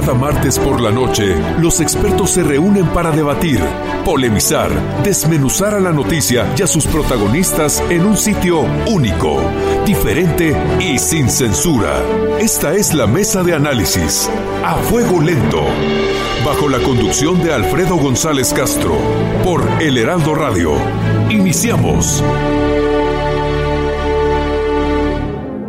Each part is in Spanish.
Cada martes por la noche, los expertos se reúnen para debatir, polemizar, desmenuzar a la noticia y a sus protagonistas en un sitio único, diferente y sin censura. Esta es la mesa de análisis, a fuego lento, bajo la conducción de Alfredo González Castro, por El Heraldo Radio. Iniciamos.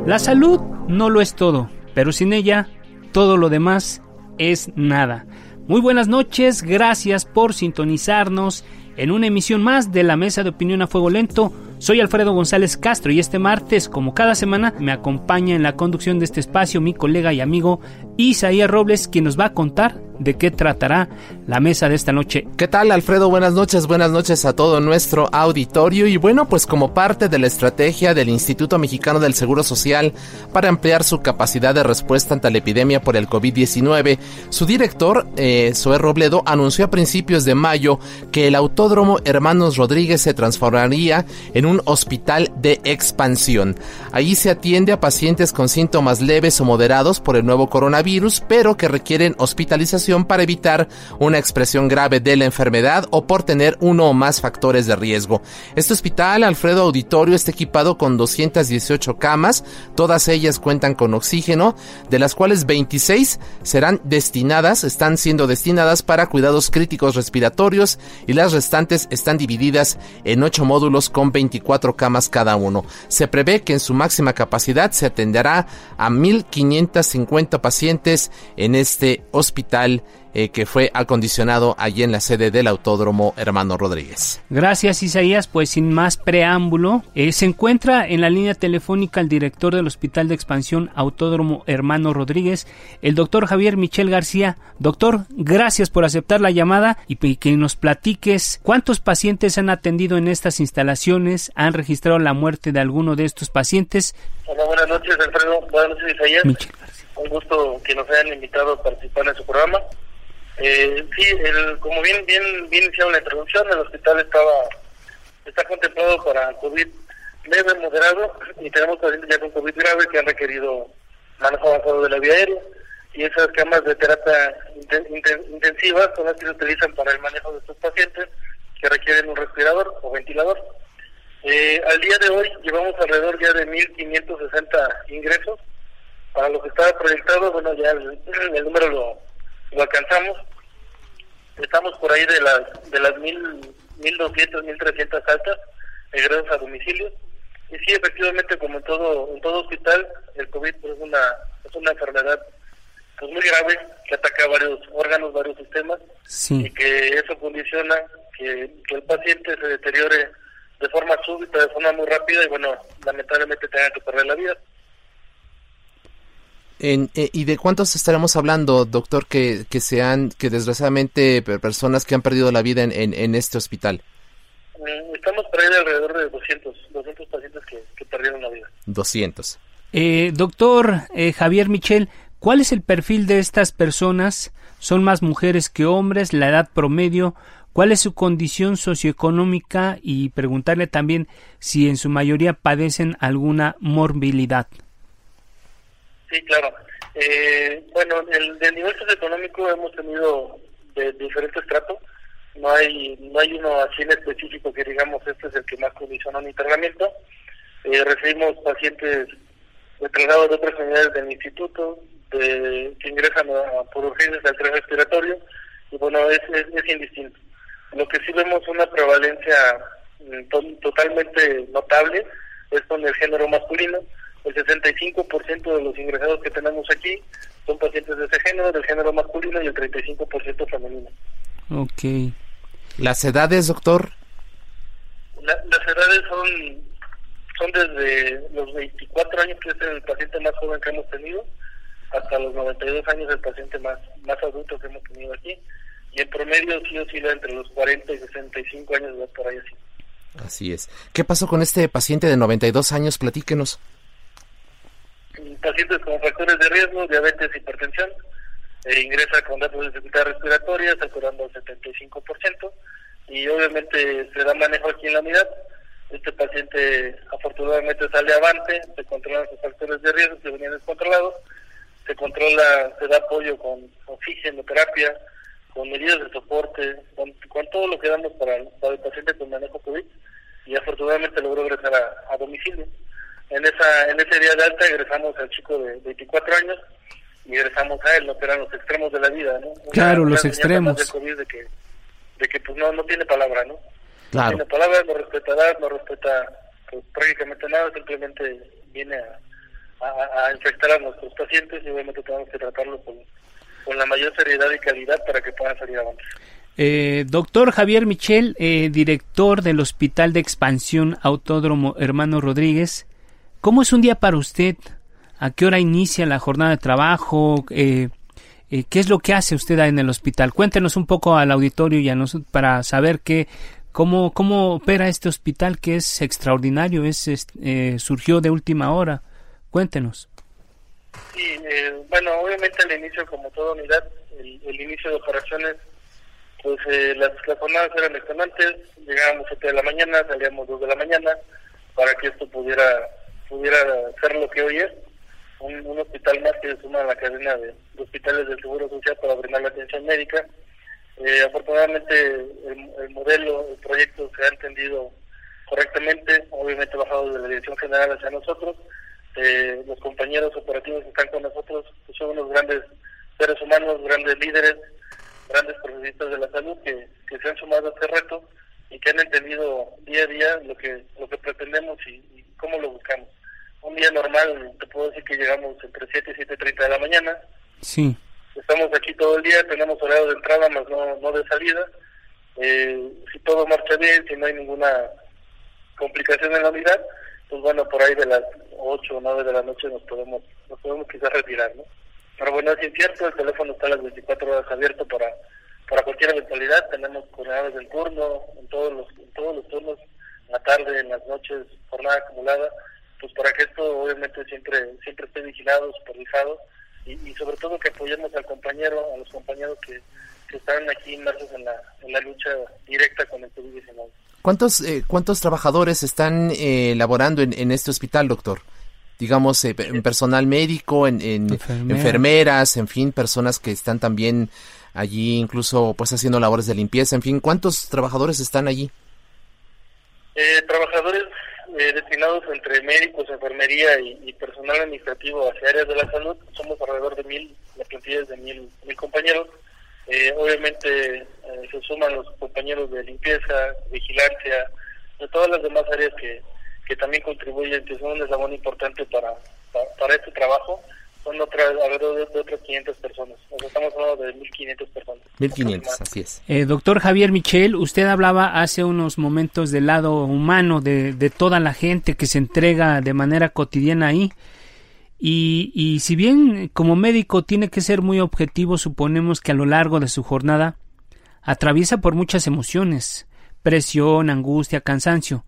La salud no lo es todo, pero sin ella, todo lo demás es nada. Muy buenas noches, gracias por sintonizarnos en una emisión más de la Mesa de Opinión a Fuego Lento. Soy Alfredo González Castro y este martes, como cada semana, me acompaña en la conducción de este espacio mi colega y amigo Isaías Robles, quien nos va a contar de qué tratará la mesa de esta noche. ¿Qué tal, Alfredo? Buenas noches, buenas noches a todo nuestro auditorio. Y bueno, pues como parte de la estrategia del Instituto Mexicano del Seguro Social para ampliar su capacidad de respuesta ante la epidemia por el COVID-19, su director, eh, Robledo, anunció a principios de mayo que el Autódromo Hermanos Rodríguez se transformaría en un hospital de expansión. Allí se atiende a pacientes con síntomas leves o moderados por el nuevo coronavirus, pero que requieren hospitalización para evitar una expresión grave de la enfermedad o por tener uno o más factores de riesgo. Este hospital, Alfredo Auditorio, está equipado con 218 camas, todas ellas cuentan con oxígeno, de las cuales 26 serán destinadas, están siendo destinadas para cuidados críticos respiratorios y las restantes están divididas en 8 módulos con 24 camas cada uno. Se prevé que en su máxima capacidad se atenderá a 1.550 pacientes en este hospital eh, que fue acondicionado allí en la sede del Autódromo Hermano Rodríguez. Gracias Isaías, pues sin más preámbulo, eh, se encuentra en la línea telefónica el director del Hospital de Expansión Autódromo Hermano Rodríguez, el doctor Javier Michel García. Doctor, gracias por aceptar la llamada y que nos platiques cuántos pacientes han atendido en estas instalaciones, han registrado la muerte de alguno de estos pacientes. Hola, buenas noches Alfredo, buenas noches Isaías. Un gusto que nos hayan invitado a participar en su programa. Eh, sí, el, como bien bien bien iniciado la introducción, el hospital estaba está contemplado para COVID leve, moderado, y tenemos pacientes ya con COVID grave que han requerido manejo avanzado de la vía aérea. Y esas camas de terapia intensiva son las que se utilizan para el manejo de estos pacientes que requieren un respirador o ventilador. Eh, al día de hoy llevamos alrededor ya de 1.560 ingresos. Para lo que estaba proyectado, bueno, ya el, el número lo, lo alcanzamos. Estamos por ahí de las de las mil, mil doscientos, mil trescientas altas egresos a domicilio. Y sí, efectivamente, como en todo en todo hospital, el COVID es una es una enfermedad pues muy grave que ataca varios órganos, varios sistemas y que eso condiciona que, que el paciente se deteriore de forma súbita, de forma muy rápida y bueno, lamentablemente tenga que perder la vida. En, eh, ¿Y de cuántos estaremos hablando, doctor, que, que sean, que desgraciadamente personas que han perdido la vida en, en, este hospital? Mm, estamos por ahí de alrededor de 200, 200 pacientes que, que perdieron la vida. 200. Eh, doctor eh, Javier Michel, ¿cuál es el perfil de estas personas? ¿Son más mujeres que hombres? ¿La edad promedio? ¿Cuál es su condición socioeconómica? Y preguntarle también si en su mayoría padecen alguna morbilidad. Sí, claro. Eh, bueno, el, nivel socioeconómico hemos tenido de, diferentes tratos. No hay no hay uno así en específico que digamos este es el que más condiciona un internamiento. Eh, recibimos pacientes traslado de otras unidades del instituto de, que ingresan por urgencias al tren respiratorio y bueno, es, es, indistinto. Lo que sí vemos una prevalencia mm, totalmente notable es con el género masculino el 65% de los ingresados que tenemos aquí son pacientes de ese género, del género masculino y el 35% femenino. Ok. ¿Las edades, doctor? las edades son son desde los 24 años, que es el paciente más joven que hemos tenido, hasta los 92 años el paciente más, más adulto que hemos tenido aquí. Y en promedio sí oscila entre los 40 y 65 años de por ahí así. Así es. ¿Qué pasó con este paciente de 92 años? Platíquenos. Pacientes con factores de riesgo, diabetes, hipertensión, e ingresa con datos de dificultad respiratoria, saturando al 75%, y obviamente se da manejo aquí en la unidad. Este paciente afortunadamente sale avante, se controlan sus factores de riesgo que venían descontrolados, se controla, se da apoyo con oxígeno, terapia, con medidas de soporte, con, todo lo que damos para, el paciente con manejo COVID y afortunadamente logró regresar a, domicilio. En esa en ese día de alta egresamos al chico de 24 años y egresamos a él, ¿no? que eran los extremos de la vida, ¿no? claro, los extremos. De, COVID de que, de que pues no, no tiene palabra, ¿no? Claro. No tiene palabra, no respeta edad, no respeta pues, prácticamente nada, simplemente viene a, a, a infectar a nuestros pacientes y obviamente tenemos que tratarlo con con la mayor seriedad y calidad para que puedan salir adelante. Eh, doctor Javier Michel, eh, director del Hospital de Expansión Autódromo Hermano Rodríguez, ¿cómo es un día para usted? ¿A qué hora inicia la jornada de trabajo? Eh, ¿Qué es lo que hace usted en el hospital? Cuéntenos un poco al auditorio y a para saber qué, cómo, cómo opera este hospital que es extraordinario, es, surgió de última hora. Cuéntenos. Sí, eh, bueno, obviamente al inicio, como toda unidad, el, inicio de operaciones, pues eh, las, jornadas eran extenuantes, llegábamos a 7 de la mañana, salíamos 2 de la mañana, para que esto pudiera pudiera ser lo que hoy es, un, hospital más que se suma a la cadena de, hospitales del Seguro Social para brindar la atención médica. Eh, afortunadamente el, el, modelo, el proyecto se ha entendido correctamente, obviamente bajado de la Dirección General hacia nosotros, eh, los compañeros operativos que están con nosotros pues, son unos grandes seres humanos, grandes líderes, grandes profesionistas de la salud que, se han sumado a este reto y que han entendido día a día lo que lo que pretendemos y, cómo lo buscamos. Un día normal, te puedo decir que llegamos entre 7 y 7.30 de la mañana. Sí. Estamos aquí todo el día, tenemos horario de entrada, más no, no de salida. Eh, si todo marcha bien, si no hay ninguna complicación en la unidad, pues bueno, por ahí de las 8 o 9 de la noche nos podemos nos podemos quizás retirar, ¿no? Pero bueno, es incierto, el teléfono está a las 24 horas abierto para para cualquier eventualidad, tenemos coordinadas del turno, en todos los en todos los turnos, en la tarde, en las noches, jornada acumulada, pues para que esto obviamente siempre siempre esté vigilado, supervisado y, y sobre todo que apoyemos al compañero, a los compañeros que, que están aquí inmersos en la, en la lucha directa con el COVID-19. ¿Cuántos, eh, ¿Cuántos trabajadores están eh, laborando en, en, este hospital, doctor? Digamos, eh, en personal médico, en, enfermeras, en fin, personas que están también allí, incluso pues haciendo labores de limpieza, en fin, ¿cuántos trabajadores están allí? Eh, destinados entre médicos, enfermería y, personal administrativo hacia áreas de la salud, somos alrededor de mil, la plantilla es de mil, mil compañeros eh, obviamente eh, se suman los compañeros de limpieza, vigilancia, de todas las demás áreas que, que también contribuyen, que son un eslabón importante para, para, este trabajo. Son otras, alrededor de, otras 500 personas. estamos hablando de 1.500 personas. 1.500, así es. Eh, doctor Javier Michel, usted hablaba hace unos momentos del lado humano de, de toda la gente que se entrega de manera cotidiana ahí. Y, y si bien como médico tiene que ser muy objetivo, suponemos que a lo largo de su jornada atraviesa por muchas emociones, presión, angustia, cansancio.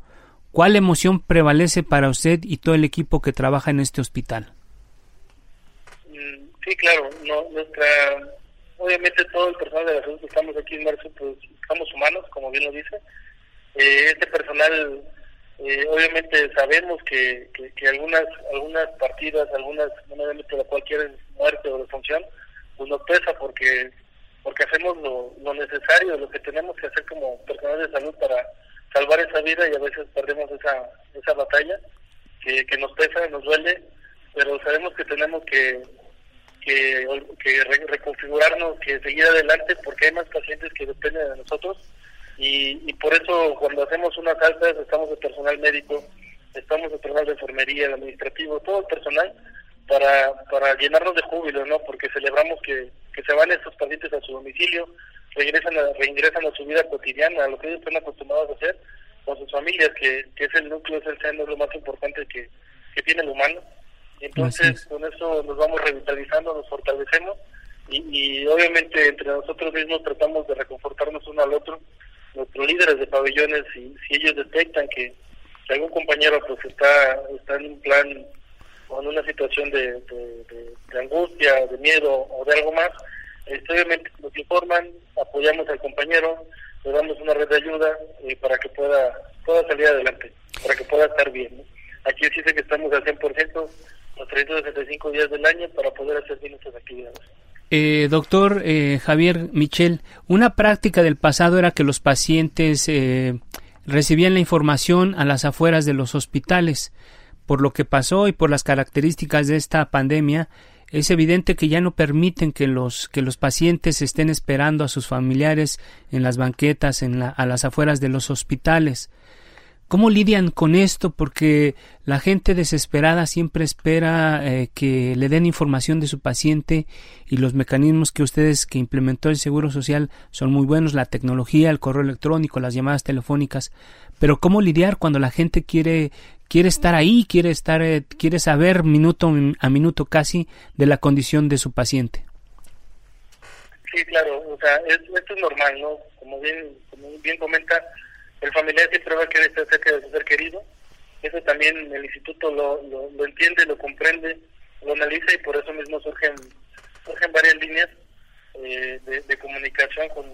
¿Cuál emoción prevalece para usted y todo el equipo que trabaja en este hospital? Sí, claro, no, nuestra, obviamente todo el personal de la salud que estamos aquí en Marzo, pues estamos humanos, como bien lo dice. Eh, este personal eh, obviamente sabemos que, que, algunas algunas partidas, algunas, obviamente la cualquier muerte o defunción, pues nos pesa porque porque hacemos lo, lo necesario, lo que tenemos que hacer como personal de salud para salvar esa vida y a veces perdemos esa esa batalla que, que nos pesa, nos duele, pero sabemos que tenemos que que, que reconfigurarnos, que seguir adelante porque hay más pacientes que dependen de nosotros y, por eso cuando hacemos unas altas estamos de personal médico, estamos de personal de enfermería, de administrativo, todo el personal para, para llenarnos de júbilo, ¿no? Porque celebramos que, que se van estos pacientes a su domicilio, regresan a, reingresan a su vida cotidiana, a lo que ellos están acostumbrados a hacer, con sus familias, que, que es el núcleo, es el centro, lo más importante que, que tiene el humano. Entonces, con eso nos vamos revitalizando, nos fortalecemos y, obviamente entre nosotros mismos tratamos de reconfortarnos uno al otro. Nuestros líderes de pabellones, si, si ellos detectan que, algún compañero pues está, está en un plan o en una situación de, de, angustia, de miedo o de algo más, este, obviamente nos informan, apoyamos al compañero, le damos una red de ayuda eh, para que pueda, pueda salir adelante, para que pueda estar bien. Aquí dice que estamos al 100% los 365 días del año para poder hacer bien nuestras actividades. Eh, doctor eh, Javier Michel, una práctica del pasado era que los pacientes eh, recibían la información a las afueras de los hospitales. Por lo que pasó y por las características de esta pandemia, es evidente que ya no permiten que los que los pacientes estén esperando a sus familiares en las banquetas, en la, a las afueras de los hospitales. ¿Cómo lidian con esto? Porque la gente desesperada siempre espera eh, que le den información de su paciente y los mecanismos que ustedes que implementó el Seguro Social son muy buenos, la tecnología, el correo electrónico, las llamadas telefónicas. Pero ¿cómo lidiar cuando la gente quiere quiere estar ahí, quiere estar eh, quiere saber minuto a minuto casi de la condición de su paciente? Sí, claro, o sea, esto es normal, ¿no? Como bien como bien comenta el familiar siempre va a querer estar cerca de su ser querido. Eso también el instituto lo, lo, entiende, lo comprende, lo analiza y por eso mismo surgen, surgen varias líneas eh, de, comunicación con,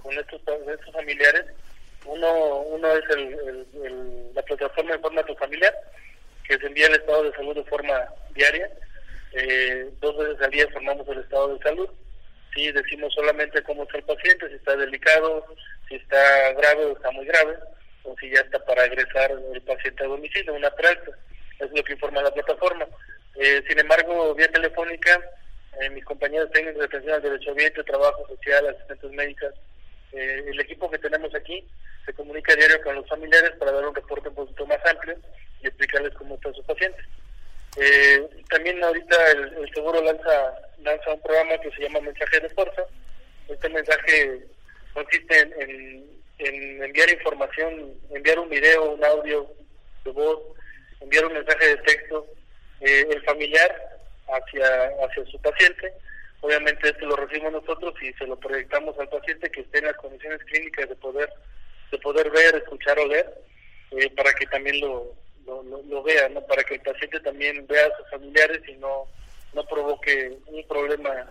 con estos, estos familiares. Uno, uno es el, la plataforma de forma tu familiar, que se envía el estado de salud de forma diaria. Eh, dos veces al día formamos el estado de salud. Sí, decimos solamente cómo está el paciente, si está delicado, si está grave o está muy grave, o si ya está para agresar el paciente a domicilio, una práctica. Es lo que informa la plataforma. Eh, sin embargo, vía telefónica, eh, mis compañeros técnicos de atención al derecho ambiente, trabajo social, asistentes médicas, eh, el equipo que tenemos aquí se comunica a diario con los familiares para dar un reporte un poquito más amplio y explicarles cómo está su paciente. también ahorita el, el, seguro lanza lanza un programa que se llama Mensaje de Fuerza. Este mensaje consiste en, enviar información, enviar un video, un audio de voz, enviar un mensaje de texto, eh, el familiar hacia, hacia su paciente. Obviamente esto lo recibimos nosotros y se lo proyectamos al paciente que esté en las condiciones clínicas de poder de poder ver, escuchar o leer, eh, para que también lo, lo, lo, vea, ¿no? para que el paciente también vea a sus familiares y no, no provoque un problema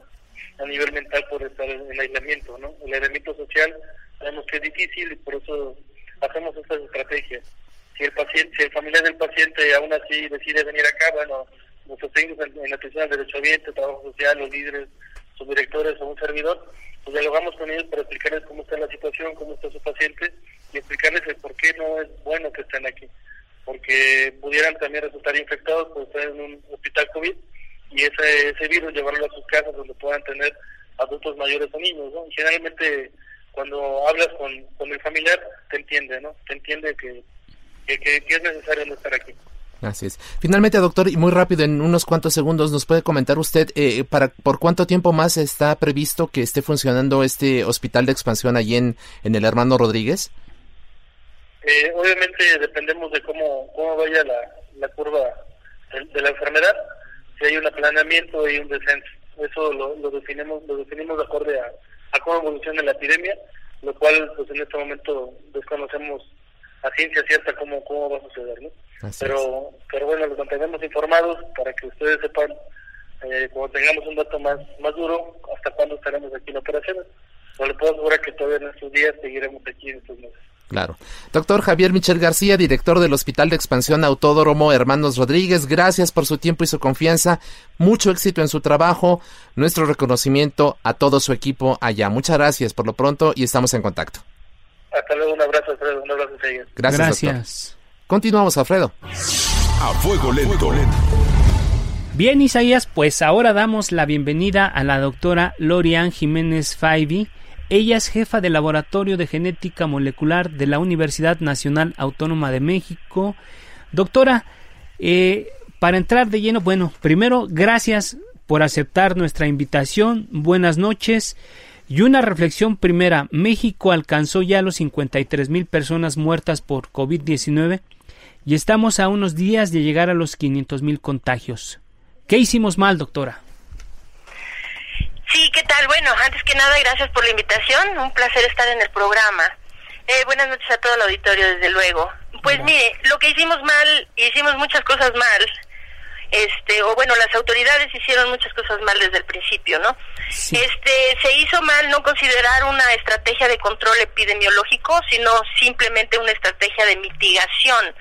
a nivel mental por estar en, aislamiento, ¿no? El aislamiento social sabemos que es difícil y por eso hacemos estas estrategias. Si el paciente, si el familiar del paciente aún así decide venir acá, bueno, nosotros técnicos en, la atención al derecho ambiente, trabajo social, los líderes, sus directores o un servidor, pues dialogamos con ellos para explicarles cómo está la situación, cómo está su paciente y explicarles el por qué no es bueno que estén aquí. Porque pudieran también resultar infectados por estar en un hospital COVID y ese, ese virus llevarlo a sus casas donde puedan tener adultos mayores o niños, ¿no? generalmente cuando hablas con, con el familiar te entiende, ¿no? Te entiende que, que, es necesario no estar aquí. Así es. Finalmente, doctor, y muy rápido, en unos cuantos segundos, ¿nos puede comentar usted eh, para por cuánto tiempo más está previsto que esté funcionando este hospital de expansión allí en, en el Hermano Rodríguez? Eh, obviamente dependemos de cómo, cómo vaya la, la curva de la enfermedad si hay un aplanamiento y un descenso. Eso lo, lo definimos lo definimos de acuerdo a, a cómo evoluciona la epidemia, lo cual pues en este momento desconocemos a ciencia cierta cómo, cómo va a suceder. ¿no? pero, pero bueno, los mantenemos informados para que ustedes sepan, eh, cuando tengamos un dato más, más duro, hasta cuándo estaremos aquí en operaciones. No le puedo asegurar que todavía en estos días seguiremos aquí en estos meses. Claro. Doctor Javier Michel García, director del Hospital de Expansión Autódromo Hermanos Rodríguez, gracias por su tiempo y su confianza. Mucho éxito en su trabajo. Nuestro reconocimiento a todo su equipo allá. Muchas gracias por lo pronto y estamos en contacto. Hasta luego, un abrazo, Alfredo. Un abrazo, Gracias. gracias. Continuamos, Alfredo. A fuego lento. Bien, Isaías, pues ahora damos la bienvenida a la doctora Lorian Jiménez Faibi ella es jefa del Laboratorio de Genética Molecular de la Universidad Nacional Autónoma de México. Doctora, eh, para entrar de lleno, bueno, primero, gracias por aceptar nuestra invitación. Buenas noches. Y una reflexión primera, México alcanzó ya los 53 mil personas muertas por COVID-19 y estamos a unos días de llegar a los 500 mil contagios. ¿Qué hicimos mal, doctora? Sí, ¿qué tal? Bueno, antes que nada, gracias por la invitación. Un placer estar en el programa. Eh, buenas noches a todo el auditorio, desde luego. Pues mire, lo que hicimos mal, hicimos muchas cosas mal. Este, o bueno, las autoridades hicieron muchas cosas mal desde el principio, ¿no? Este, se hizo mal no considerar una estrategia de control epidemiológico, sino simplemente una estrategia de mitigación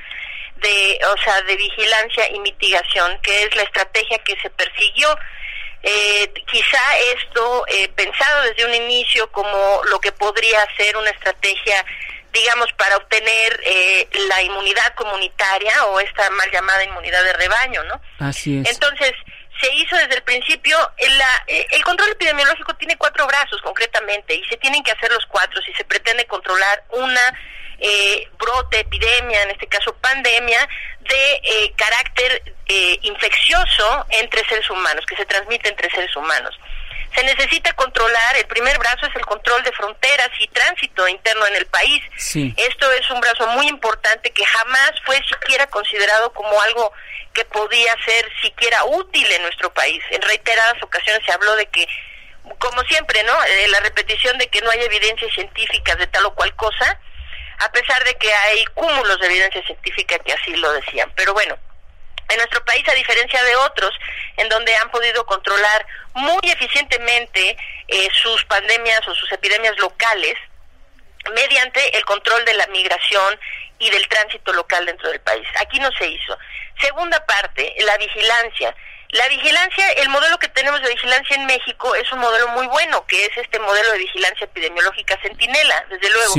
de, o sea, de vigilancia y mitigación, que es la estrategia que se persiguió eh, quizá esto eh, pensado desde un inicio como lo que podría ser una estrategia digamos para obtener eh, la inmunidad comunitaria o esta mal llamada inmunidad de rebaño no así es. Entonces se hizo desde el principio el, la, eh, el control epidemiológico tiene cuatro brazos concretamente y se tienen que hacer los cuatro si se pretende controlar una eh, brote, epidemia, en este caso pandemia, de eh, carácter eh, infeccioso entre seres humanos, que se transmite entre seres humanos. Se necesita controlar, el primer brazo es el control de fronteras y tránsito interno en el país. Esto es un brazo muy importante que jamás fue siquiera considerado como algo que podía ser siquiera útil en nuestro país. En reiteradas ocasiones se habló de que, como siempre, ¿no? la repetición de que no hay evidencias científicas de tal o cual cosa, a pesar de que hay cúmulos de evidencia científica que así lo decían. Pero bueno, en nuestro país, a diferencia de otros, en donde han podido controlar muy eficientemente eh, sus pandemias o sus epidemias locales, mediante el control de la migración y del tránsito local dentro del país. Aquí no se hizo. Segunda parte, la vigilancia. La vigilancia, el modelo que tenemos de vigilancia en México es un modelo muy bueno, que es este modelo de vigilancia epidemiológica centinela, desde luego.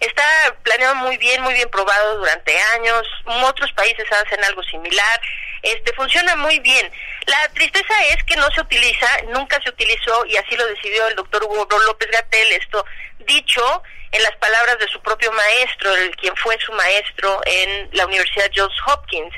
Está planeado muy bien, muy bien probado durante años. Otros países hacen algo similar. Este funciona muy bien. La tristeza es que no se utiliza, nunca se utilizó y así lo decidió el doctor Hugo López Gatel. Esto dicho en las palabras de su propio maestro, el quien fue su maestro en la Universidad Johns Hopkins.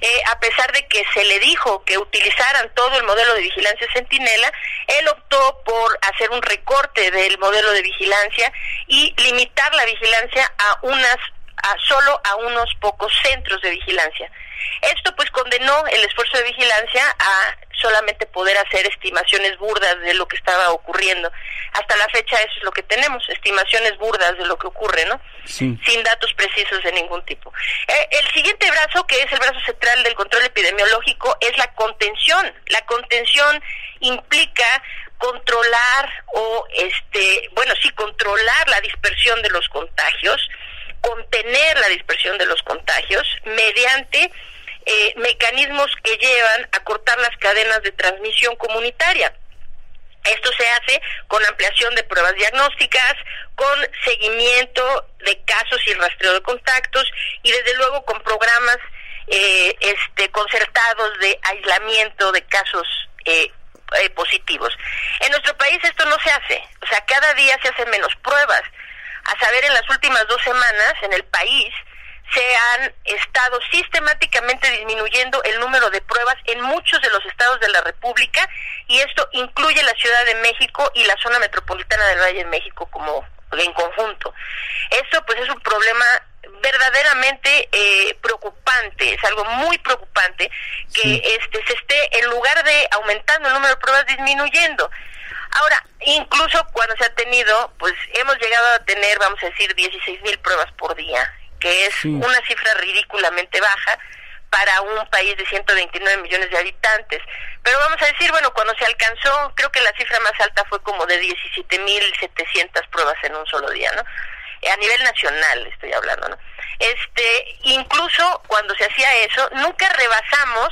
Eh, a pesar de que se le dijo que utilizaran todo el modelo de vigilancia centinela, él optó por hacer un recorte del modelo de vigilancia y limitar la vigilancia a unas a solo a unos pocos centros de vigilancia. Esto pues condenó el esfuerzo de vigilancia a solamente poder hacer estimaciones burdas de lo que estaba ocurriendo. Hasta la fecha eso es lo que tenemos, estimaciones burdas de lo que ocurre, ¿no? Sin datos precisos de ningún tipo. Eh, el siguiente brazo, que es el brazo central del control epidemiológico, es la contención. La contención implica controlar o este, bueno, sí controlar la dispersión de los contagios, contener la dispersión de los contagios mediante eh, mecanismos que llevan a cortar las cadenas de transmisión comunitaria. Esto se hace con ampliación de pruebas diagnósticas, con seguimiento de casos y rastreo de contactos y desde luego con programas eh, este, concertados de aislamiento de casos eh, positivos. En nuestro país esto no se hace, o sea, cada día se hacen menos pruebas. A saber, en las últimas dos semanas en el país se han estado sistemáticamente disminuyendo el número de pruebas en muchos de los estados de la República y esto incluye la Ciudad de México y la zona metropolitana del Valle de México como en conjunto. Esto pues es un problema verdaderamente eh, preocupante, es algo muy preocupante que este se esté en lugar de aumentando el número de pruebas disminuyendo. Ahora, incluso cuando se ha tenido, pues hemos llegado a tener, vamos a decir, 16 mil pruebas por día que es una cifra ridículamente baja para un país de 129 millones de habitantes. Pero vamos a decir, bueno, cuando se alcanzó, creo que la cifra más alta fue como de 17.700 pruebas en un solo día, ¿no? A nivel nacional estoy hablando, ¿no? Este, incluso cuando se hacía eso, nunca rebasamos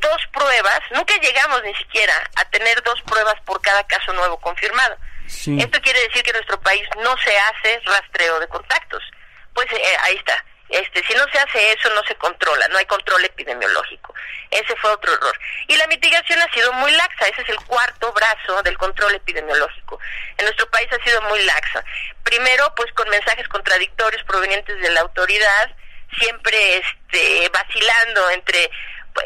dos pruebas, nunca llegamos ni siquiera a tener dos pruebas por cada caso nuevo confirmado. Esto quiere decir que en nuestro país no se hace rastreo de contactos pues eh, ahí está. Este, si no se hace eso, no se controla, no hay control epidemiológico. Ese fue otro error. Y la mitigación ha sido muy laxa, ese es el cuarto brazo del control epidemiológico. En nuestro país ha sido muy laxa. Primero, pues con mensajes contradictorios provenientes de la autoridad, siempre este, vacilando entre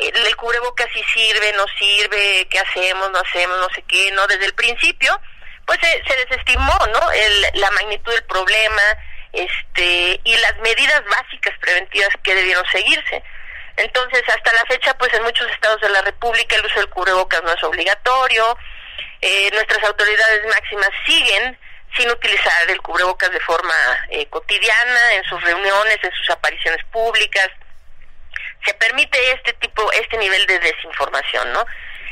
el cubrebocas si sirve, no sirve, qué hacemos, no hacemos, no sé qué, no desde el principio pues se, desestimó, ¿no? El, la magnitud del problema, este, y las medidas básicas preventivas que debieron seguirse. Entonces, hasta la fecha, pues en muchos estados de la República el uso del cubrebocas no es obligatorio. Eh, nuestras autoridades máximas siguen sin utilizar el cubrebocas de forma eh, cotidiana en sus reuniones, en sus apariciones públicas. Se permite este tipo, este nivel de desinformación, ¿no?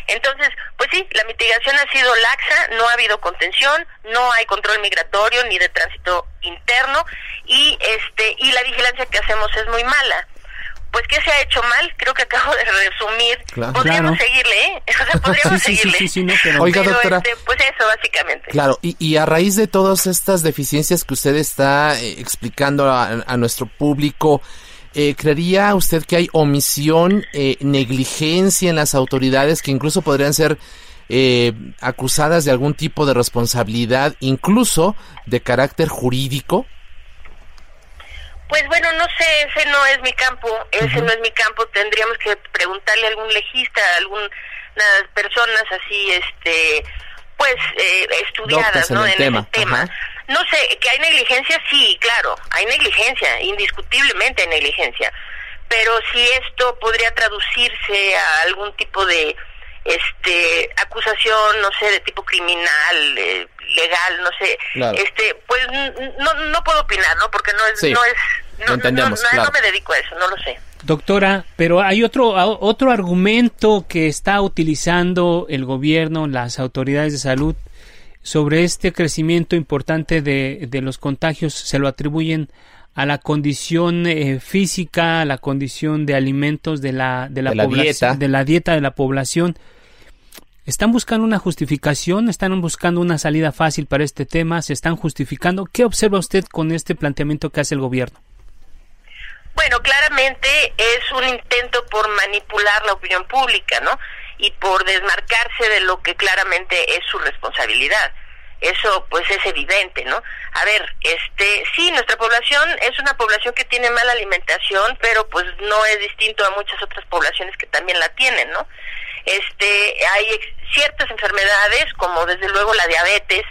Entonces, pues sí, la mitigación ha sido laxa, no ha habido contención, no hay control migratorio ni de tránsito interno y este y la vigilancia que hacemos es muy mala pues ¿qué se ha hecho mal? Creo que acabo de resumir. podríamos seguirle, ¿eh? O sea, podríamos seguirle. Oiga, doctora. Este, pues eso, básicamente. Claro, y, y, a raíz de todas estas deficiencias que usted está eh, explicando a, nuestro público, eh, ¿creería usted que hay omisión, eh, negligencia en las autoridades que incluso podrían ser eh, acusadas de algún tipo de responsabilidad, incluso de carácter jurídico? Pues bueno, no sé, ese no es mi campo, ese no es mi campo, tendríamos que preguntarle a algún legista, a algunas personas así, este, pues, eh, estudiadas, ¿no? En, el tema. No sé, que hay negligencia, sí, claro, hay negligencia, indiscutiblemente hay negligencia, pero si esto podría traducirse a algún tipo de este acusación no sé de tipo criminal eh, legal no sé este pues no no puedo opinar no porque no es no es no, entendemos, no, me dedico a eso no lo sé. Doctora pero hay otro otro argumento que está utilizando el gobierno las autoridades de salud sobre este crecimiento importante de, de los contagios se lo atribuyen a la condición eh, física, a la condición de alimentos de la, de la, dieta. de la dieta de la población. ¿Están buscando una justificación? ¿Están buscando una salida fácil para este tema? ¿Se están justificando? ¿Qué observa usted con este planteamiento que hace el gobierno? Bueno, claramente es un intento por manipular la opinión pública, ¿no? Y por desmarcarse de lo que claramente es su responsabilidad. Eso pues es evidente, ¿no? A ver, este, sí, nuestra población es una población que tiene mala alimentación, pero pues no es distinto a muchas otras poblaciones que también la tienen, ¿no? Este, hay ciertas enfermedades como desde luego la diabetes,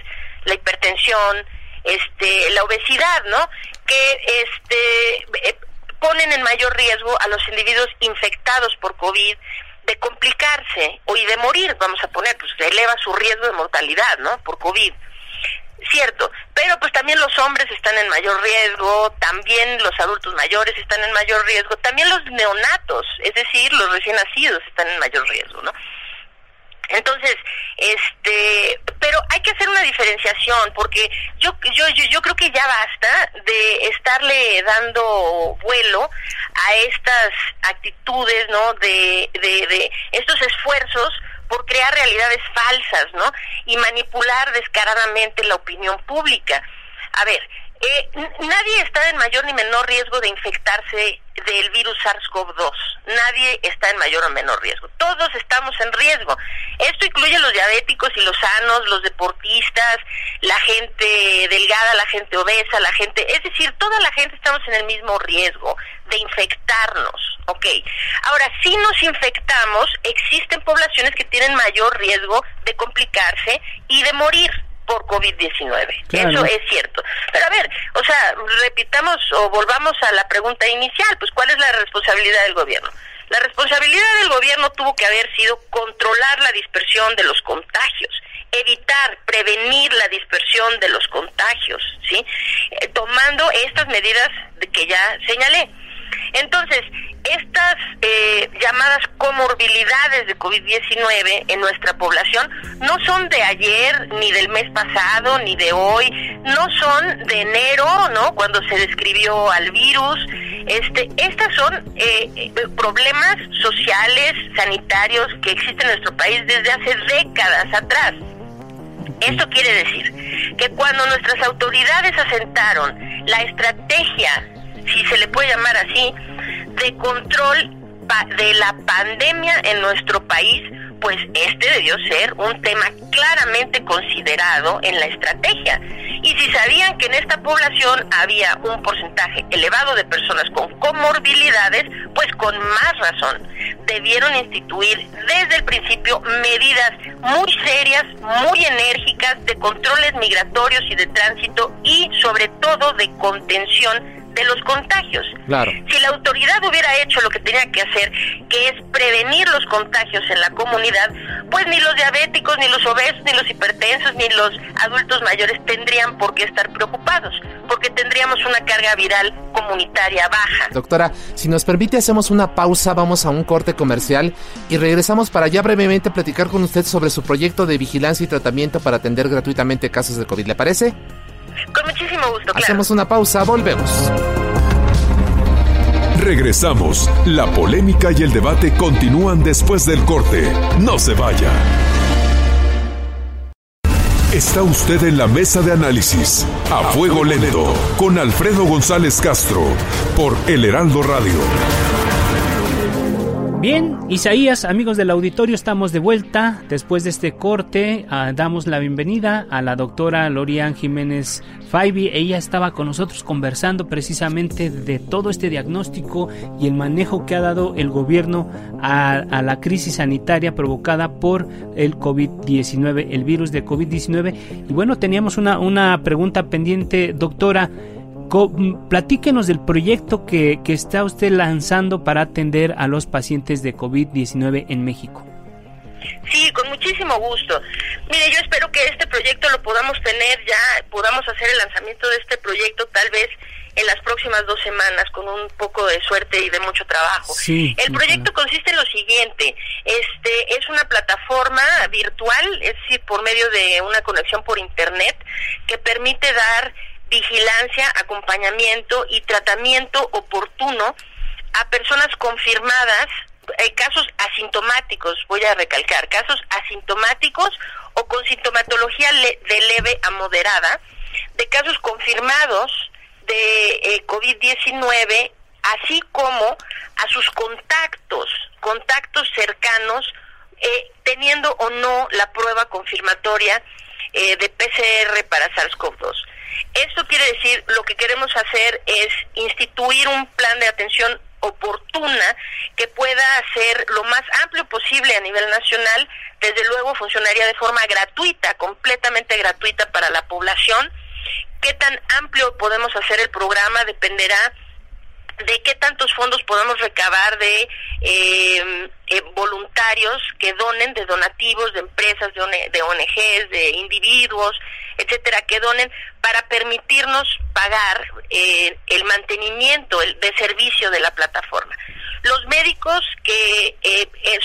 la hipertensión, este, la obesidad, ¿no? Que este eh, ponen en mayor riesgo a los individuos infectados por COVID de complicarse o y de morir, vamos a poner, pues eleva su riesgo de mortalidad, ¿no? Por COVID. Cierto, pero pues también los hombres están en mayor riesgo, también los adultos mayores están en mayor riesgo, también los neonatos, es decir, los recién nacidos están en mayor riesgo, ¿no? Entonces, este, pero hay que hacer una diferenciación porque yo, yo, yo, yo creo que ya basta de estarle dando vuelo a estas actitudes, ¿no? De, de, de estos esfuerzos por crear realidades falsas, ¿no? Y manipular descaradamente la opinión pública. A ver, eh, nadie está en mayor ni menor riesgo de infectarse del virus SARS-CoV-2. Nadie está en mayor o menor riesgo. Todos estamos en riesgo. Esto incluye los diabéticos y los sanos, los deportistas, la gente delgada, la gente obesa, la gente... Es decir, toda la gente estamos en el mismo riesgo de infectarnos. ¿Ok? Ahora, si nos infectamos, existen poblaciones que tienen mayor riesgo de complicarse y de morir por COVID-19. Eso es cierto. Pero a ver, o sea, repitamos o volvamos a la pregunta inicial, pues ¿cuál es la responsabilidad del gobierno? La responsabilidad del gobierno tuvo que haber sido controlar la dispersión de los contagios, evitar, prevenir la dispersión de los contagios, ¿sí? Eh, tomando estas medidas que ya señalé. Entonces, estas eh, llamadas comorbilidades de COVID-19 en nuestra población no son de ayer, ni del mes pasado, ni de hoy, no son de enero, ¿no? Cuando se describió al virus. Este, estas son eh, eh, problemas sociales, sanitarios que existen en nuestro país desde hace décadas atrás. Esto quiere decir que cuando nuestras autoridades asentaron la estrategia si se le puede llamar así, de control de la pandemia en nuestro país, pues este debió ser un tema claramente considerado en la estrategia. y si sabían que en esta población había un porcentaje elevado de personas con comorbilidades, pues con más razón debieron instituir desde el principio medidas muy serias, muy enérgicas de controles migratorios y de tránsito y sobre todo de contención de los contagios. Claro. Si la autoridad hubiera hecho lo que tenía que hacer, que es prevenir los contagios en la comunidad, pues ni los diabéticos, ni los obesos, ni los hipertensos, ni los adultos mayores tendrían por qué estar preocupados, porque tendríamos una carga viral comunitaria baja. Doctora, si nos permite hacemos una pausa, vamos a un corte comercial y regresamos para ya brevemente platicar con usted sobre su proyecto de vigilancia y tratamiento para atender gratuitamente casos de COVID. ¿Le parece? Con muchísimo gusto, claro. Hacemos una pausa, volvemos. Regresamos. La polémica y el debate continúan después del corte. No se vaya. Está usted en la mesa de análisis a fuego lento con Alfredo González Castro por El Heraldo Radio. Bien, Isaías, amigos del auditorio, estamos de vuelta. Después de este corte, ah, damos la bienvenida a la doctora Lorian Jiménez Faibi. Ella estaba con nosotros conversando precisamente de todo este diagnóstico y el manejo que ha dado el gobierno a, la crisis sanitaria provocada por el COVID-19, el virus de COVID-19. Y bueno, teníamos una, una pregunta pendiente, doctora. Platíquenos del proyecto que, que está usted lanzando para atender a los pacientes de COVID-19 en México. Sí, con muchísimo gusto. Mire, yo espero que este proyecto lo podamos tener ya, podamos hacer el lanzamiento de este proyecto tal vez en las próximas dos semanas con un poco de suerte y de mucho trabajo. Sí, el proyecto consiste en lo siguiente, este es una plataforma virtual, es decir, por medio de una conexión por internet que permite dar vigilancia, acompañamiento y tratamiento oportuno a personas confirmadas, hay casos asintomáticos, voy a recalcar, casos asintomáticos o con sintomatología de leve a moderada, de casos confirmados de eh, COVID-19, así como a sus contactos, contactos cercanos, eh, teniendo o no la prueba confirmatoria eh, de PCR para SARS-CoV-2. Esto quiere decir, lo que queremos hacer es instituir un plan de atención oportuna que pueda ser lo más amplio posible a nivel nacional. Desde luego funcionaría de forma gratuita, completamente gratuita para la población. ¿Qué tan amplio podemos hacer el programa? Dependerá de qué tantos fondos podemos recabar de eh, eh, voluntarios que donen, de donativos, de empresas, de, de ONGs, de individuos, etcétera, que donen para permitirnos pagar eh, el mantenimiento el, de servicio de la plataforma. Los médicos que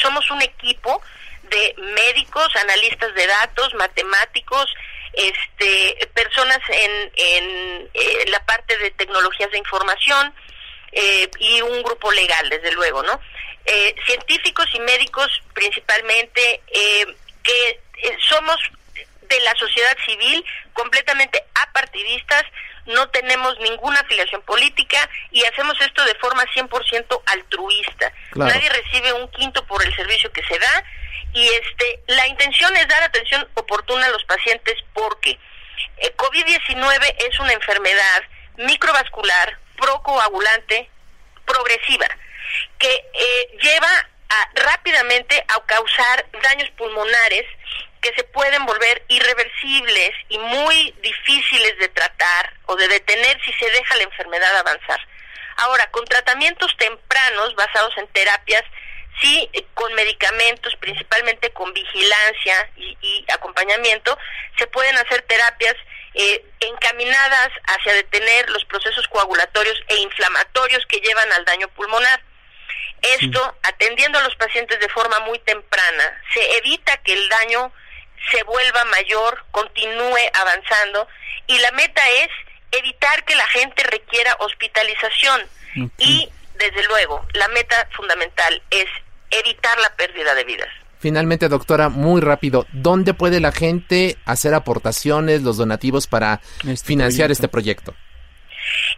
somos un equipo de médicos, analistas de datos, matemáticos, este, personas en, en la parte de tecnologías de información, eh, y un grupo legal, desde luego, ¿no? Eh, científicos y médicos principalmente eh, que somos de la sociedad civil completamente apartidistas, no tenemos ninguna afiliación política y hacemos esto de forma 100% altruista. Nadie recibe un quinto por el servicio que se da y este la intención es dar atención oportuna a los pacientes porque COVID-19 es una enfermedad microvascular procoagulante progresiva que eh, lleva a, rápidamente a causar daños pulmonares que se pueden volver irreversibles y muy difíciles de tratar o de detener si se deja la enfermedad avanzar. Ahora, con tratamientos tempranos basados en terapias, sí, con medicamentos, principalmente con vigilancia y, y acompañamiento, se pueden hacer terapias eh, encaminadas hacia detener los procesos coagulatorios e inflamatorios que llevan al daño pulmonar. Esto, atendiendo a los pacientes de forma muy temprana, se evita que el daño se vuelva mayor, continúe avanzando y la meta es evitar que la gente requiera hospitalización y, desde luego, la meta fundamental es evitar la pérdida de vidas. Finalmente, doctora, muy rápido, ¿dónde puede la gente hacer aportaciones, los donativos para este financiar este proyecto?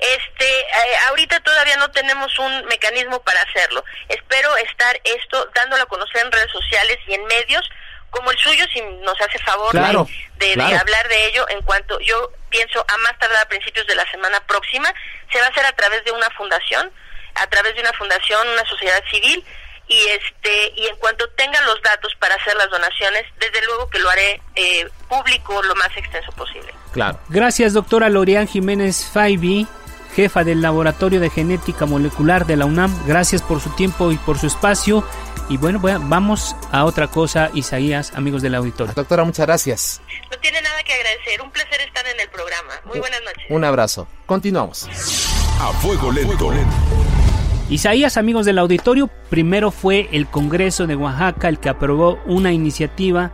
Este, eh, ahorita todavía no tenemos un mecanismo para hacerlo. Espero estar esto dándolo a conocer en redes sociales y en medios como el suyo, si nos hace favor de, hablar de ello, en cuanto yo pienso a más tardar a principios de la semana próxima, se va a hacer a través de una fundación, a través de una fundación, una sociedad civil, y este y en cuanto tenga los datos para hacer las donaciones, desde luego que lo haré eh, público lo más extenso posible. Claro. Gracias, doctora Lorian Jiménez Faibi, jefa del Laboratorio de Genética Molecular de la UNAM. Gracias por su tiempo y por su espacio. Y bueno, vamos a otra cosa, Isaías, amigos del auditorio. Doctora, muchas gracias. No tiene nada que agradecer. Un placer estar en el programa. Muy buenas noches. Un abrazo. Continuamos. A fuego lento. Isaías, amigos del auditorio, primero fue el Congreso de Oaxaca el que aprobó una iniciativa